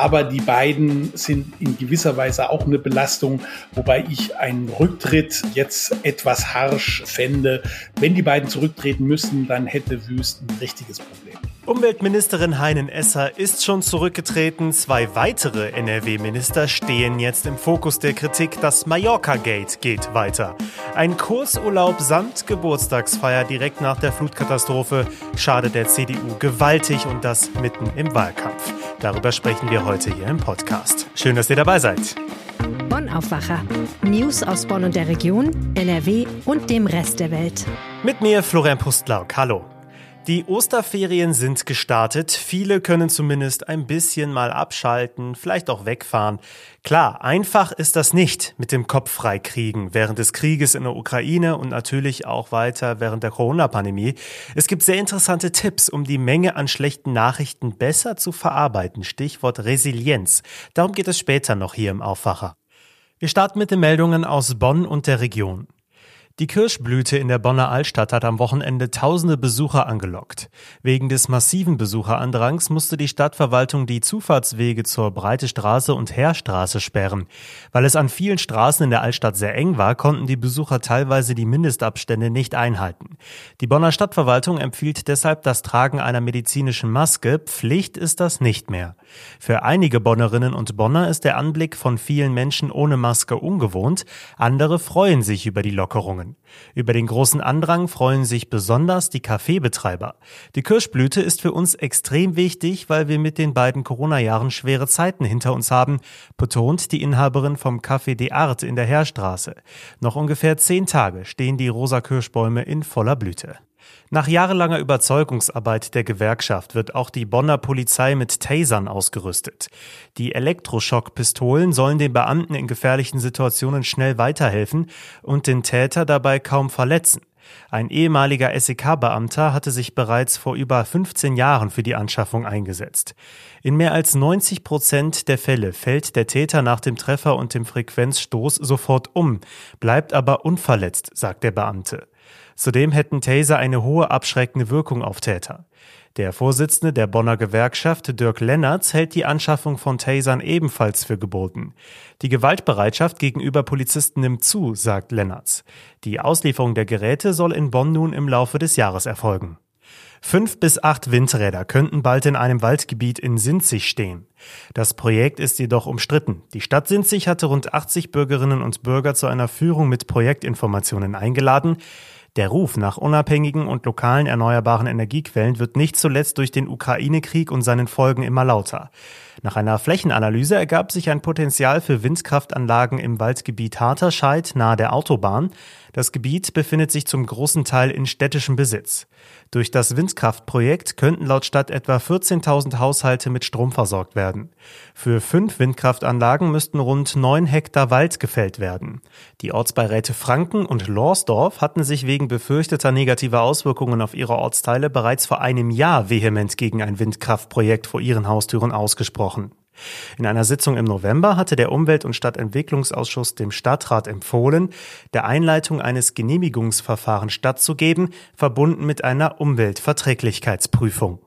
Aber die beiden sind in gewisser Weise auch eine Belastung, wobei ich einen Rücktritt jetzt etwas harsch fände. Wenn die beiden zurücktreten müssen, dann hätte Wüst ein richtiges Problem. Umweltministerin Heinen Esser ist schon zurückgetreten. Zwei weitere NRW-Minister stehen jetzt im Fokus der Kritik. Das Mallorca-Gate geht weiter. Ein Kursurlaub samt Geburtstagsfeier direkt nach der Flutkatastrophe schadet der CDU gewaltig und das mitten im Wahlkampf. Darüber sprechen wir heute hier im Podcast. Schön, dass ihr dabei seid. Bonn Aufwacher. News aus Bonn und der Region, NRW und dem Rest der Welt. Mit mir Florian Pustlauk. Hallo. Die Osterferien sind gestartet. Viele können zumindest ein bisschen mal abschalten, vielleicht auch wegfahren. Klar, einfach ist das nicht mit dem Kopf frei kriegen während des Krieges in der Ukraine und natürlich auch weiter während der Corona-Pandemie. Es gibt sehr interessante Tipps, um die Menge an schlechten Nachrichten besser zu verarbeiten. Stichwort Resilienz. Darum geht es später noch hier im Aufwacher. Wir starten mit den Meldungen aus Bonn und der Region. Die Kirschblüte in der Bonner Altstadt hat am Wochenende tausende Besucher angelockt. Wegen des massiven Besucherandrangs musste die Stadtverwaltung die Zufahrtswege zur Breite Straße und Heerstraße sperren. Weil es an vielen Straßen in der Altstadt sehr eng war, konnten die Besucher teilweise die Mindestabstände nicht einhalten. Die Bonner Stadtverwaltung empfiehlt deshalb das Tragen einer medizinischen Maske. Pflicht ist das nicht mehr. Für einige Bonnerinnen und Bonner ist der Anblick von vielen Menschen ohne Maske ungewohnt. Andere freuen sich über die Lockerungen. Über den großen Andrang freuen sich besonders die Kaffeebetreiber. Die Kirschblüte ist für uns extrem wichtig, weil wir mit den beiden Corona-Jahren schwere Zeiten hinter uns haben, betont die Inhaberin vom Café de Art in der Heerstraße. Noch ungefähr zehn Tage stehen die rosa Kirschbäume in voller Blüte. Nach jahrelanger Überzeugungsarbeit der Gewerkschaft wird auch die Bonner Polizei mit Tasern ausgerüstet. Die Elektroschockpistolen sollen den Beamten in gefährlichen Situationen schnell weiterhelfen und den Täter dabei kaum verletzen. Ein ehemaliger SEK-Beamter hatte sich bereits vor über 15 Jahren für die Anschaffung eingesetzt. In mehr als 90 Prozent der Fälle fällt der Täter nach dem Treffer und dem Frequenzstoß sofort um, bleibt aber unverletzt, sagt der Beamte. Zudem hätten Taser eine hohe abschreckende Wirkung auf Täter. Der Vorsitzende der Bonner Gewerkschaft Dirk Lennertz hält die Anschaffung von Tasern ebenfalls für geboten. Die Gewaltbereitschaft gegenüber Polizisten nimmt zu, sagt Lennertz. Die Auslieferung der Geräte soll in Bonn nun im Laufe des Jahres erfolgen. Fünf bis acht Windräder könnten bald in einem Waldgebiet in Sinzig stehen. Das Projekt ist jedoch umstritten. Die Stadt Sinzig hatte rund 80 Bürgerinnen und Bürger zu einer Führung mit Projektinformationen eingeladen. Der Ruf nach unabhängigen und lokalen erneuerbaren Energiequellen wird nicht zuletzt durch den Ukraine-Krieg und seinen Folgen immer lauter. Nach einer Flächenanalyse ergab sich ein Potenzial für Windkraftanlagen im Waldgebiet Harterscheid nahe der Autobahn. Das Gebiet befindet sich zum großen Teil in städtischem Besitz. Durch das Windkraftprojekt könnten laut Stadt etwa 14.000 Haushalte mit Strom versorgt werden. Für fünf Windkraftanlagen müssten rund neun Hektar Wald gefällt werden. Die Ortsbeiräte Franken und Lorsdorf hatten sich wegen befürchteter negativer Auswirkungen auf ihre Ortsteile bereits vor einem Jahr vehement gegen ein Windkraftprojekt vor ihren Haustüren ausgesprochen. In einer Sitzung im November hatte der Umwelt- und Stadtentwicklungsausschuss dem Stadtrat empfohlen, der Einleitung eines Genehmigungsverfahrens stattzugeben, verbunden mit einer Umweltverträglichkeitsprüfung.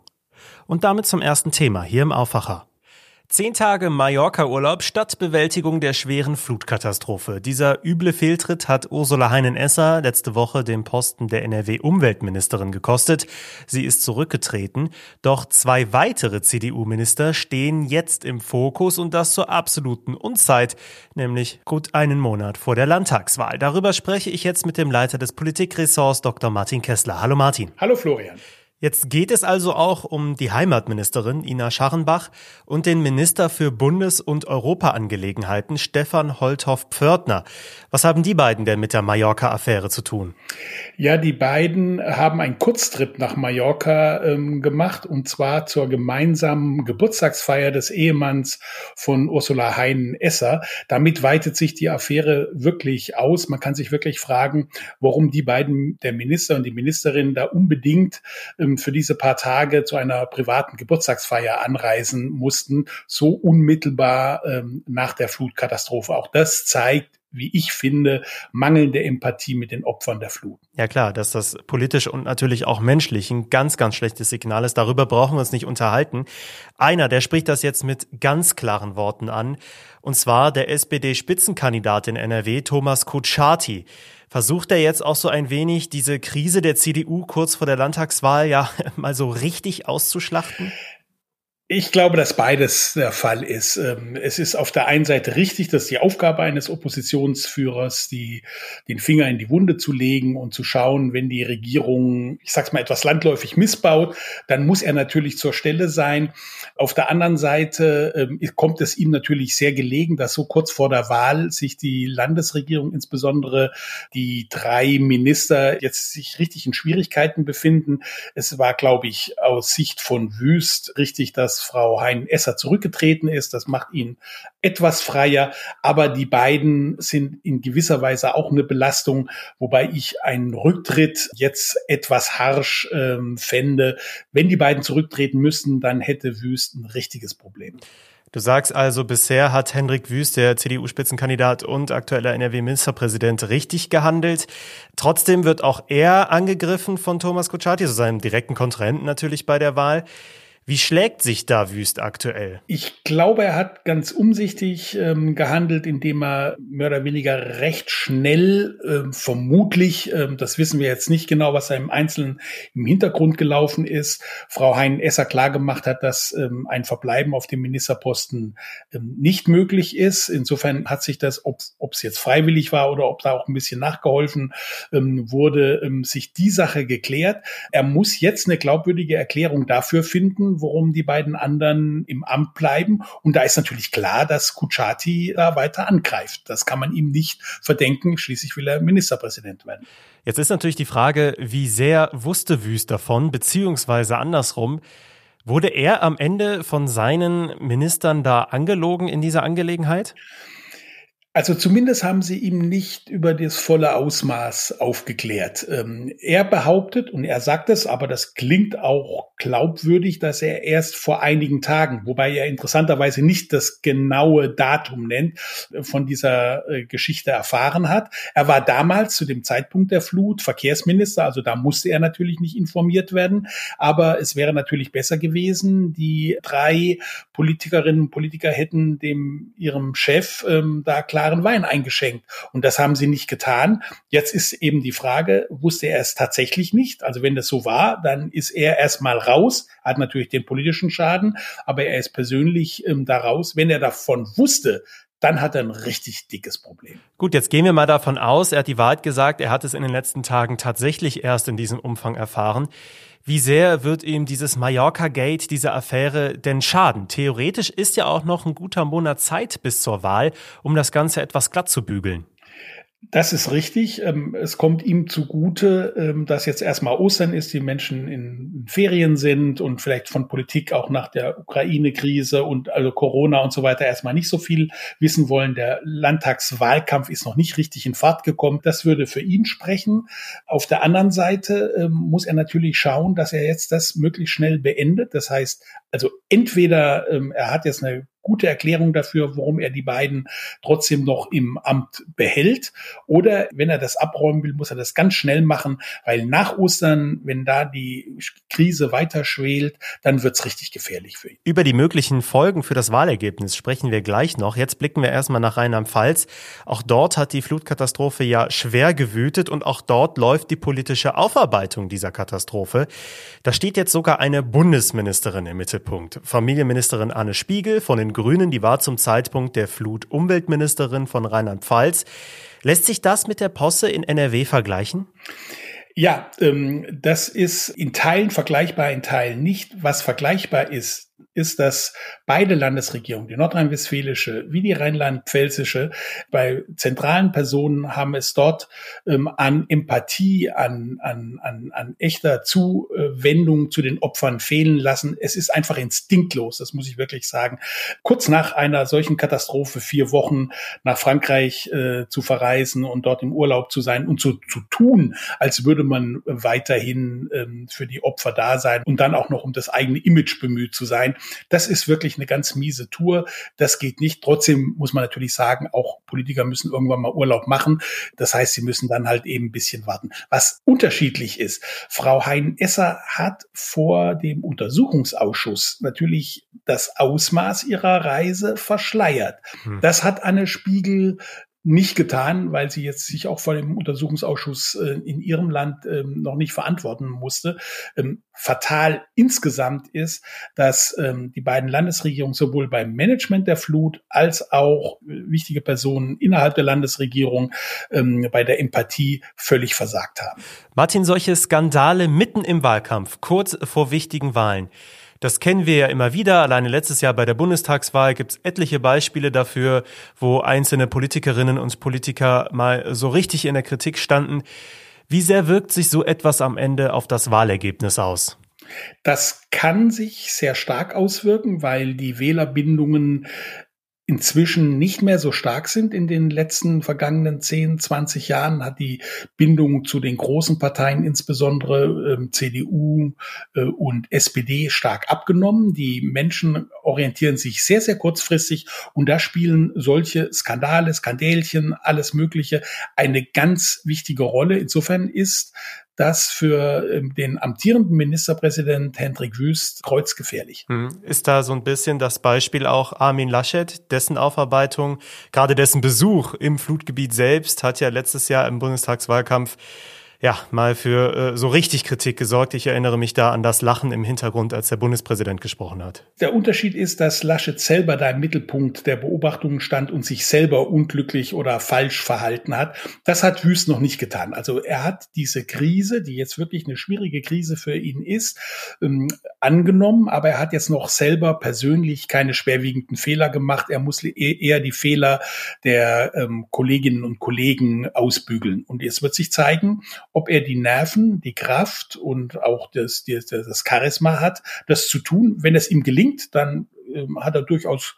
Und damit zum ersten Thema hier im Aufwacher. Zehn Tage Mallorca-Urlaub statt Bewältigung der schweren Flutkatastrophe. Dieser üble Fehltritt hat Ursula Heinen-Esser letzte Woche den Posten der NRW-Umweltministerin gekostet. Sie ist zurückgetreten. Doch zwei weitere CDU-Minister stehen jetzt im Fokus und das zur absoluten Unzeit, nämlich gut einen Monat vor der Landtagswahl. Darüber spreche ich jetzt mit dem Leiter des Politikressorts Dr. Martin Kessler. Hallo Martin. Hallo Florian. Jetzt geht es also auch um die Heimatministerin Ina Scharrenbach und den Minister für Bundes- und Europaangelegenheiten Stefan Holthoff-Pförtner. Was haben die beiden denn mit der Mallorca-Affäre zu tun? Ja, die beiden haben einen Kurztrip nach Mallorca ähm, gemacht und zwar zur gemeinsamen Geburtstagsfeier des Ehemanns von Ursula Heinen-Esser. Damit weitet sich die Affäre wirklich aus. Man kann sich wirklich fragen, warum die beiden, der Minister und die Ministerin, da unbedingt ähm, für diese paar Tage zu einer privaten Geburtstagsfeier anreisen mussten, so unmittelbar ähm, nach der Flutkatastrophe. Auch das zeigt, wie ich finde, mangelnde Empathie mit den Opfern der Flut. Ja klar, dass das politisch und natürlich auch menschlich ein ganz, ganz schlechtes Signal ist. Darüber brauchen wir uns nicht unterhalten. Einer, der spricht das jetzt mit ganz klaren Worten an, und zwar der SPD-Spitzenkandidat in NRW, Thomas Kutschaty. Versucht er jetzt auch so ein wenig diese Krise der CDU kurz vor der Landtagswahl ja mal so richtig auszuschlachten? Ich glaube, dass beides der Fall ist. Ähm, es ist auf der einen Seite richtig, dass die Aufgabe eines Oppositionsführers, die, den Finger in die Wunde zu legen und zu schauen, wenn die Regierung, ich sag's mal, etwas landläufig missbaut, dann muss er natürlich zur Stelle sein. Auf der anderen Seite ähm, kommt es ihm natürlich sehr gelegen, dass so kurz vor der Wahl sich die Landesregierung, insbesondere die drei Minister, jetzt sich richtig in Schwierigkeiten befinden. Es war, glaube ich, aus Sicht von Wüst richtig, dass Frau Hein-Esser zurückgetreten ist. Das macht ihn etwas freier. Aber die beiden sind in gewisser Weise auch eine Belastung, wobei ich einen Rücktritt jetzt etwas harsch ähm, fände. Wenn die beiden zurücktreten müssten, dann hätte Wüst ein richtiges Problem. Du sagst also, bisher hat Hendrik Wüst, der CDU-Spitzenkandidat und aktueller NRW-Ministerpräsident, richtig gehandelt. Trotzdem wird auch er angegriffen von Thomas Kutschaty, also seinem direkten Kontrahenten natürlich bei der Wahl. Wie schlägt sich da Wüst aktuell? Ich glaube, er hat ganz umsichtig ähm, gehandelt, indem er mehr oder weniger recht schnell, ähm, vermutlich, ähm, das wissen wir jetzt nicht genau, was da im Einzelnen im Hintergrund gelaufen ist, Frau Hein-Esser klargemacht hat, dass ähm, ein Verbleiben auf dem Ministerposten ähm, nicht möglich ist. Insofern hat sich das, ob es jetzt freiwillig war oder ob da auch ein bisschen nachgeholfen ähm, wurde, sich die Sache geklärt. Er muss jetzt eine glaubwürdige Erklärung dafür finden, warum die beiden anderen im Amt bleiben. Und da ist natürlich klar, dass Kuchati da weiter angreift. Das kann man ihm nicht verdenken. Schließlich will er Ministerpräsident werden. Jetzt ist natürlich die Frage, wie sehr wusste Wüst davon, beziehungsweise andersrum. Wurde er am Ende von seinen Ministern da angelogen in dieser Angelegenheit? Also zumindest haben sie ihm nicht über das volle Ausmaß aufgeklärt. Ähm, er behauptet, und er sagt es, aber das klingt auch glaubwürdig, dass er erst vor einigen Tagen, wobei er interessanterweise nicht das genaue Datum nennt, äh, von dieser äh, Geschichte erfahren hat. Er war damals zu dem Zeitpunkt der Flut Verkehrsminister, also da musste er natürlich nicht informiert werden. Aber es wäre natürlich besser gewesen, die drei Politikerinnen und Politiker hätten dem ihrem Chef ähm, da klar klaren Wein eingeschenkt. Und das haben sie nicht getan. Jetzt ist eben die Frage, wusste er es tatsächlich nicht? Also wenn das so war, dann ist er erstmal raus, hat natürlich den politischen Schaden, aber er ist persönlich ähm, da raus. Wenn er davon wusste, dann hat er ein richtig dickes Problem. Gut, jetzt gehen wir mal davon aus, er hat die Wahrheit gesagt, er hat es in den letzten Tagen tatsächlich erst in diesem Umfang erfahren. Wie sehr wird ihm dieses Mallorca-Gate, diese Affäre denn schaden? Theoretisch ist ja auch noch ein guter Monat Zeit bis zur Wahl, um das Ganze etwas glatt zu bügeln. Das ist richtig. Ähm, es kommt ihm zugute, ähm, dass jetzt erstmal Ostern ist, die Menschen in Ferien sind und vielleicht von Politik auch nach der Ukraine-Krise und also Corona und so weiter erstmal nicht so viel wissen wollen. Der Landtagswahlkampf ist noch nicht richtig in Fahrt gekommen. Das würde für ihn sprechen. Auf der anderen Seite ähm, muss er natürlich schauen, dass er jetzt das möglichst schnell beendet. Das heißt, also entweder er hat jetzt eine gute Erklärung dafür, warum er die beiden trotzdem noch im Amt behält. Oder wenn er das abräumen will, muss er das ganz schnell machen, weil nach Ostern, wenn da die Krise weiter schwelt, dann wird's richtig gefährlich für ihn. Über die möglichen Folgen für das Wahlergebnis sprechen wir gleich noch. Jetzt blicken wir erstmal nach Rheinland-Pfalz. Auch dort hat die Flutkatastrophe ja schwer gewütet und auch dort läuft die politische Aufarbeitung dieser Katastrophe. Da steht jetzt sogar eine Bundesministerin im Mittelpunkt. Familienministerin Anne Spiegel von den Grünen, die war zum Zeitpunkt der Flut Umweltministerin von Rheinland-Pfalz. Lässt sich das mit der Posse in NRW vergleichen? Ja, ähm, das ist in Teilen vergleichbar, in Teilen nicht. Was vergleichbar ist, ist, dass beide Landesregierungen, die nordrhein-westfälische wie die rheinland-pfälzische, bei zentralen Personen haben es dort ähm, an Empathie, an, an, an, an echter Zuwendung zu den Opfern fehlen lassen. Es ist einfach instinktlos, das muss ich wirklich sagen. Kurz nach einer solchen Katastrophe vier Wochen nach Frankreich äh, zu verreisen und dort im Urlaub zu sein und so zu tun, als würde man weiterhin ähm, für die Opfer da sein und dann auch noch um das eigene Image bemüht zu sein Das ist wirklich eine ganz miese Tour. Das geht nicht. Trotzdem muss man natürlich sagen, auch Politiker müssen irgendwann mal Urlaub machen. Das heißt, sie müssen dann halt eben ein bisschen warten. Was unterschiedlich ist, Frau Hein-Esser hat vor dem Untersuchungsausschuss natürlich das Ausmaß ihrer Reise verschleiert. Hm. Das hat Anne Spiegel nicht getan, weil sie jetzt sich auch vor dem Untersuchungsausschuss äh, in ihrem Land ähm, noch nicht verantworten musste. Ähm, fatal insgesamt ist, dass ähm, die beiden Landesregierungen sowohl beim Management der Flut als auch äh, wichtige Personen innerhalb der Landesregierung ähm, bei der Empathie völlig versagt haben. Martin, solche Skandale mitten im Wahlkampf, kurz vor wichtigen Wahlen. Das kennen wir ja immer wieder. Alleine letztes Jahr bei der Bundestagswahl gibt es etliche Beispiele dafür, wo einzelne Politikerinnen und Politiker mal so richtig in der Kritik standen. Wie sehr wirkt sich so etwas am Ende auf das Wahlergebnis aus? Das kann sich sehr stark auswirken, weil die Wählerbindungen inzwischen nicht mehr so stark sind in den letzten vergangenen 10, 20 Jahren, hat die Bindung zu den großen Parteien, insbesondere ähm, CDU äh, und SPD, stark abgenommen. Die Menschen orientieren sich sehr, sehr kurzfristig und da spielen solche Skandale, Skandälchen, alles Mögliche eine ganz wichtige Rolle. Insofern ist das für ähm, den amtierenden Ministerpräsident Hendrik Wüst kreuzgefährlich. Hm. Ist da so ein bisschen das Beispiel auch Armin Laschet, dessen Aufarbeitung, gerade dessen Besuch im Flutgebiet selbst hat ja letztes Jahr im Bundestagswahlkampf ja, mal für äh, so richtig Kritik gesorgt. Ich erinnere mich da an das Lachen im Hintergrund, als der Bundespräsident gesprochen hat. Der Unterschied ist, dass Laschet selber da im Mittelpunkt der Beobachtungen stand und sich selber unglücklich oder falsch verhalten hat. Das hat Wüst noch nicht getan. Also er hat diese Krise, die jetzt wirklich eine schwierige Krise für ihn ist, ähm, angenommen, aber er hat jetzt noch selber persönlich keine schwerwiegenden Fehler gemacht. Er muss e-, eher die Fehler der ähm, Kolleginnen und Kollegen ausbügeln. Und jetzt wird sich zeigen, ob er die Nerven, die Kraft und auch das, das, das Charisma hat, das zu tun. Wenn es ihm gelingt, dann ähm, hat er durchaus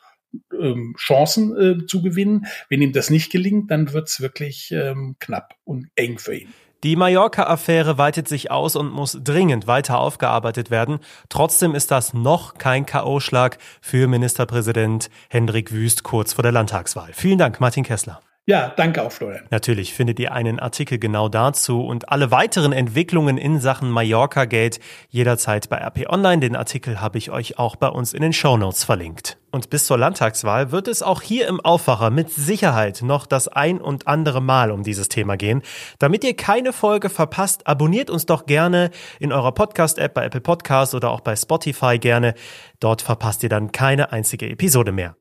ähm, Chancen äh, zu gewinnen. Wenn ihm das nicht gelingt, dann wird es wirklich ähm, knapp und eng für ihn. Die Mallorca-Affäre weitet sich aus und muss dringend weiter aufgearbeitet werden. Trotzdem ist das noch kein K.O.-Schlag für Ministerpräsident Hendrik Wüst kurz vor der Landtagswahl. Vielen Dank, Martin Kessler. Ja, danke auch, Florian. Natürlich findet ihr einen Artikel genau dazu und alle weiteren Entwicklungen in Sachen Mallorca Gate jederzeit bei RP Online. Den Artikel habe ich euch auch bei uns in den Show Notes verlinkt. Und bis zur Landtagswahl wird es auch hier im Aufwacher mit Sicherheit noch das ein und andere Mal um dieses Thema gehen. Damit ihr keine Folge verpasst, abonniert uns doch gerne in eurer Podcast-App bei Apple Podcasts oder auch bei Spotify gerne. Dort verpasst ihr dann keine einzige Episode mehr.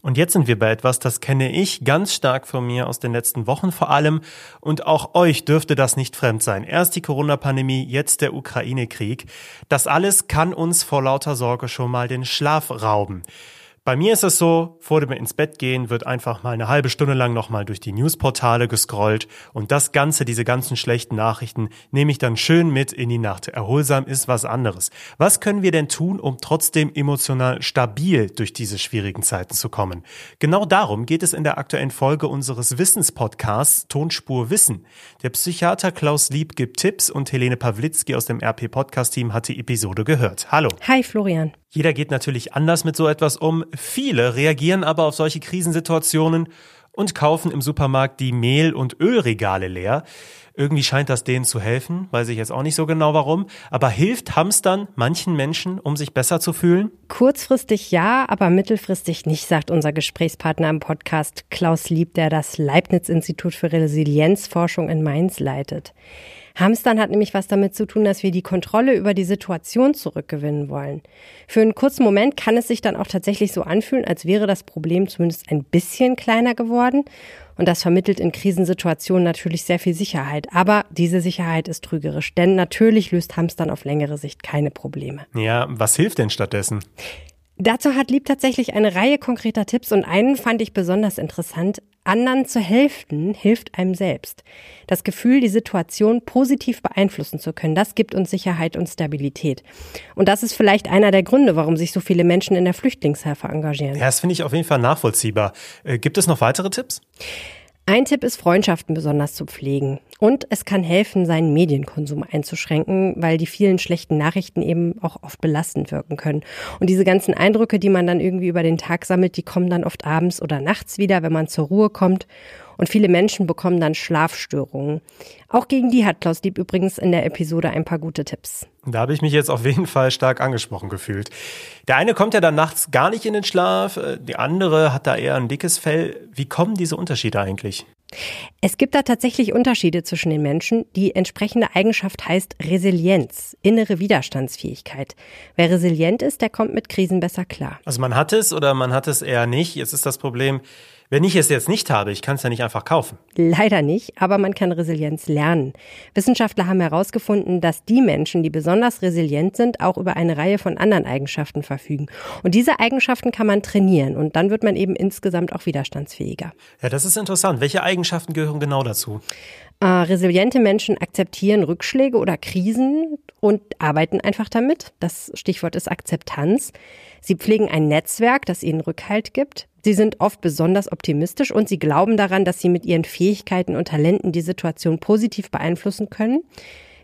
Und jetzt sind wir bei etwas, das kenne ich ganz stark von mir aus den letzten Wochen vor allem. Und auch euch dürfte das nicht fremd sein. Erst die Corona-Pandemie, jetzt der Ukraine-Krieg. Das alles kann uns vor lauter Sorge schon mal den Schlaf rauben. Bei mir ist es so, vor dem ins Bett gehen wird einfach mal eine halbe Stunde lang nochmal durch die Newsportale gescrollt und das Ganze, diese ganzen schlechten Nachrichten, nehme ich dann schön mit in die Nacht. Erholsam ist was anderes. Was können wir denn tun, um trotzdem emotional stabil durch diese schwierigen Zeiten zu kommen? Genau darum geht es in der aktuellen Folge unseres Wissenspodcasts Tonspur Wissen. Der Psychiater Klaus Lieb gibt Tipps und Helene Pawlitzki aus dem RP Podcast Team hat die Episode gehört. Hallo. Hi Florian. Jeder geht natürlich anders mit so etwas um. Viele reagieren aber auf solche Krisensituationen und kaufen im Supermarkt die Mehl- und Ölregale leer. Irgendwie scheint das denen zu helfen, weiß ich jetzt auch nicht so genau warum. Aber hilft Hamstern manchen Menschen, um sich besser zu fühlen? Kurzfristig ja, aber mittelfristig nicht, sagt unser Gesprächspartner im Podcast Klaus Lieb, der das Leibniz-Institut für Resilienzforschung in Mainz leitet. Hamstern hat nämlich was damit zu tun, dass wir die Kontrolle über die Situation zurückgewinnen wollen. Für einen kurzen Moment kann es sich dann auch tatsächlich so anfühlen, als wäre das Problem zumindest ein bisschen kleiner geworden. Und das vermittelt in Krisensituationen natürlich sehr viel Sicherheit. Aber diese Sicherheit ist trügerisch, denn natürlich löst Hamstern auf längere Sicht keine Probleme. Ja, was hilft denn stattdessen? Dazu hat Lieb tatsächlich eine Reihe konkreter Tipps und einen fand ich besonders interessant. Anderen zu helfen hilft einem selbst. Das Gefühl, die Situation positiv beeinflussen zu können, das gibt uns Sicherheit und Stabilität. Und das ist vielleicht einer der Gründe, warum sich so viele Menschen in der Flüchtlingshilfe engagieren. Ja, das finde ich auf jeden Fall nachvollziehbar. Äh, gibt es noch weitere Tipps? Ein Tipp ist, Freundschaften besonders zu pflegen. Und es kann helfen, seinen Medienkonsum einzuschränken, weil die vielen schlechten Nachrichten eben auch oft belastend wirken können. Und diese ganzen Eindrücke, die man dann irgendwie über den Tag sammelt, die kommen dann oft abends oder nachts wieder, wenn man zur Ruhe kommt. Und viele Menschen bekommen dann Schlafstörungen. Auch gegen die hat Klaus Lieb übrigens in der Episode ein paar gute Tipps. Da habe ich mich jetzt auf jeden Fall stark angesprochen gefühlt. Der eine kommt ja dann nachts gar nicht in den Schlaf, äh, die andere hat da eher ein dickes Fell. Wie kommen diese Unterschiede eigentlich? Es gibt da tatsächlich Unterschiede zwischen den Menschen. Die entsprechende Eigenschaft heißt Resilienz, innere Widerstandsfähigkeit. Wer resilient ist, der kommt mit Krisen besser klar. Also man hat es oder man hat es eher nicht. Jetzt ist das Problem, wenn ich es jetzt nicht habe, ich kann es ja nicht einfach kaufen. Leider nicht, aber man kann Resilienz lernen. Wissenschaftler haben herausgefunden, dass die Menschen, die besonders resilient sind, auch über eine Reihe von anderen Eigenschaften verfügen. Und diese Eigenschaften kann man trainieren und dann wird man eben insgesamt auch widerstandsfähiger. Ja, das ist interessant. Welche Eigenschaften gehören genau dazu? Äh, resiliente Menschen akzeptieren Rückschläge oder Krisen und arbeiten einfach damit. Das Stichwort ist Akzeptanz. Sie pflegen ein Netzwerk, das ihnen Rückhalt gibt. Sie sind oft besonders optimistisch und sie glauben daran, dass sie mit ihren Fähigkeiten und Talenten die Situation positiv beeinflussen können.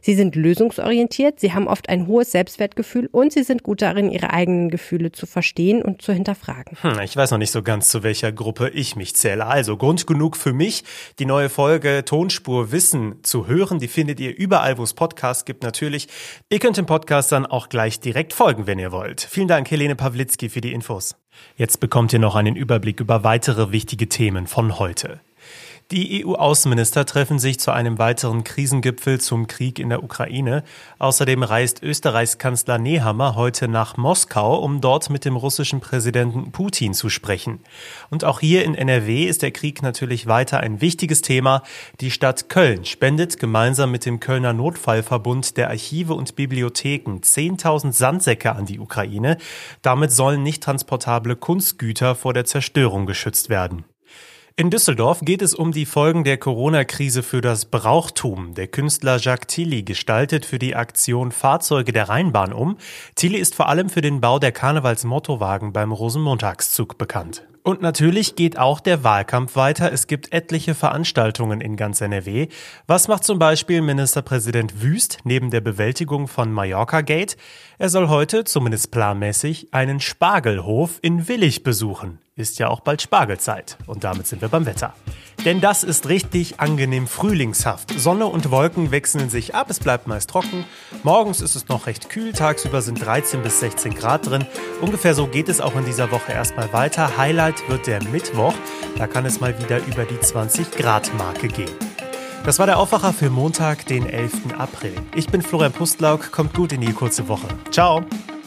Sie sind lösungsorientiert, sie haben oft ein hohes Selbstwertgefühl und sie sind gut darin, ihre eigenen Gefühle zu verstehen und zu hinterfragen. Hm, ich weiß noch nicht so ganz, zu welcher Gruppe ich mich zähle. Also Grund genug für mich, die neue Folge Tonspur Wissen zu hören. Die findet ihr überall, wo es Podcasts gibt, natürlich. Ihr könnt dem Podcast dann auch gleich direkt folgen, wenn ihr wollt. Vielen Dank, Helene Pawlitzki, für die Infos. Jetzt bekommt ihr noch einen Überblick über weitere wichtige Themen von heute. Die EU-Außenminister treffen sich zu einem weiteren Krisengipfel zum Krieg in der Ukraine. Außerdem reist Österreichs Kanzler Nehammer heute nach Moskau, um dort mit dem russischen Präsidenten Putin zu sprechen. Und auch hier in NRW ist der Krieg natürlich weiter ein wichtiges Thema. Die Stadt Köln spendet gemeinsam mit dem Kölner Notfallverbund der Archive und Bibliotheken 10.000 Sandsäcke an die Ukraine. Damit sollen nicht transportable Kunstgüter vor der Zerstörung geschützt werden. In Düsseldorf geht es um die Folgen der Corona-Krise für das Brauchtum. Der Künstler Jacques Tilly gestaltet für die Aktion Fahrzeuge der Rheinbahn um. Tilly ist vor allem für den Bau der Karnevalsmottowagen beim Rosenmontagszug bekannt. Und natürlich geht auch der Wahlkampf weiter. Es gibt etliche Veranstaltungen in ganz NRW. Was macht zum Beispiel Ministerpräsident Wüst neben der Bewältigung von Mallorca Gate? Er soll heute, zumindest planmäßig, einen Spargelhof in Willig besuchen. Ist ja auch bald Spargelzeit. Und damit sind wir beim Wetter. Denn das ist richtig angenehm frühlingshaft. Sonne und Wolken wechseln sich ab, es bleibt meist trocken. Morgens ist es noch recht kühl, tagsüber sind 13 bis 16 Grad drin. Ungefähr so geht es auch in dieser Woche erstmal weiter. Highlight wird der Mittwoch, da kann es mal wieder über die 20 Grad Marke gehen. Das war der Aufwacher für Montag, den 11. April. Ich bin Florian Pustlauk, kommt gut in die kurze Woche. Ciao!